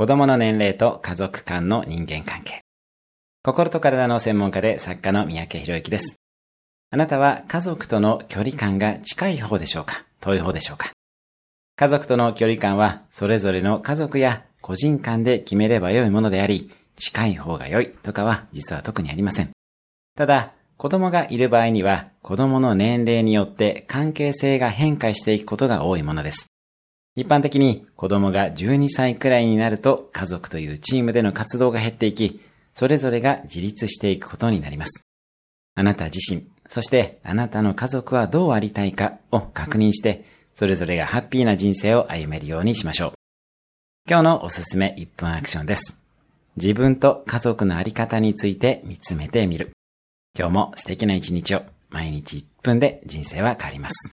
子供の年齢と家族間の人間関係。心と体の専門家で作家の三宅博之です。あなたは家族との距離感が近い方でしょうか？遠い方でしょうか？家族との距離感はそれぞれの家族や個人間で決めれば良いものであり、近い方が良いとかは実は特にありません。ただ、子供がいる場合には子供の年齢によって関係性が変化していくことが多いものです。一般的に子供が12歳くらいになると家族というチームでの活動が減っていき、それぞれが自立していくことになります。あなた自身、そしてあなたの家族はどうありたいかを確認して、それぞれがハッピーな人生を歩めるようにしましょう。今日のおすすめ1分アクションです。自分と家族のあり方について見つめてみる。今日も素敵な一日を毎日1分で人生は変わります。